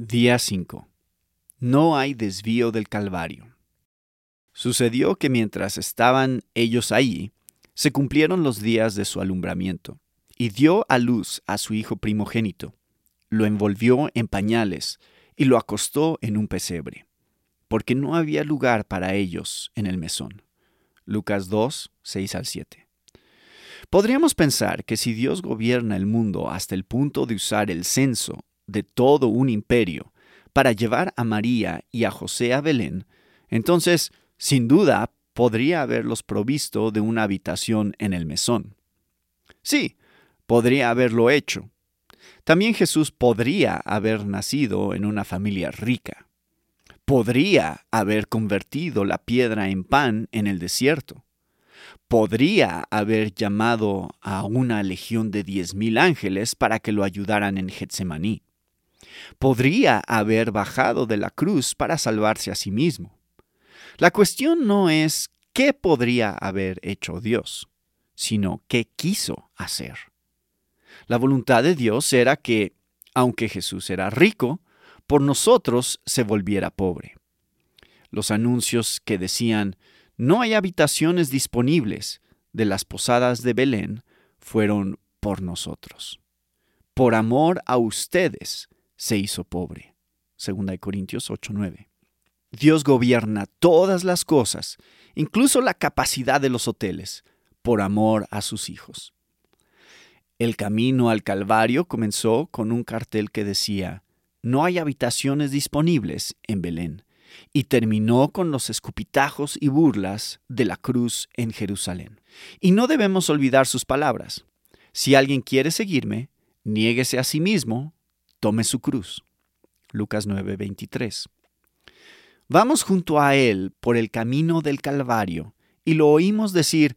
Día 5. No hay desvío del Calvario. Sucedió que mientras estaban ellos allí, se cumplieron los días de su alumbramiento, y dio a luz a su hijo primogénito. Lo envolvió en pañales y lo acostó en un pesebre, porque no había lugar para ellos en el mesón. Lucas 2, 6 al 7. Podríamos pensar que si Dios gobierna el mundo hasta el punto de usar el censo de todo un imperio para llevar a María y a José a Belén, entonces, sin duda, podría haberlos provisto de una habitación en el mesón. Sí, podría haberlo hecho. También Jesús podría haber nacido en una familia rica. Podría haber convertido la piedra en pan en el desierto. Podría haber llamado a una legión de diez mil ángeles para que lo ayudaran en Getsemaní podría haber bajado de la cruz para salvarse a sí mismo. La cuestión no es qué podría haber hecho Dios, sino qué quiso hacer. La voluntad de Dios era que, aunque Jesús era rico, por nosotros se volviera pobre. Los anuncios que decían no hay habitaciones disponibles de las posadas de Belén fueron por nosotros. Por amor a ustedes se hizo pobre. 2 Corintios 8:9. Dios gobierna todas las cosas, incluso la capacidad de los hoteles, por amor a sus hijos. El camino al Calvario comenzó con un cartel que decía, no hay habitaciones disponibles en Belén, y terminó con los escupitajos y burlas de la cruz en Jerusalén. Y no debemos olvidar sus palabras. Si alguien quiere seguirme, niéguese a sí mismo, tome su cruz. Lucas 9:23. Vamos junto a Él por el camino del Calvario y lo oímos decir,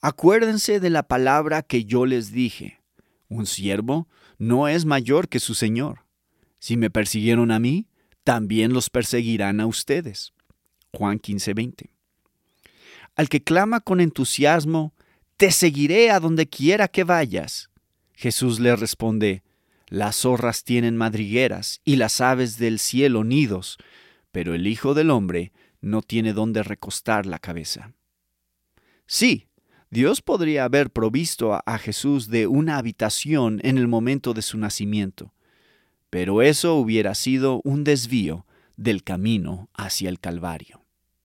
acuérdense de la palabra que yo les dije, un siervo no es mayor que su Señor. Si me persiguieron a mí, también los perseguirán a ustedes. Juan 15:20. Al que clama con entusiasmo, te seguiré a donde quiera que vayas. Jesús le responde, las zorras tienen madrigueras y las aves del cielo nidos, pero el Hijo del Hombre no tiene dónde recostar la cabeza. Sí, Dios podría haber provisto a Jesús de una habitación en el momento de su nacimiento, pero eso hubiera sido un desvío del camino hacia el Calvario.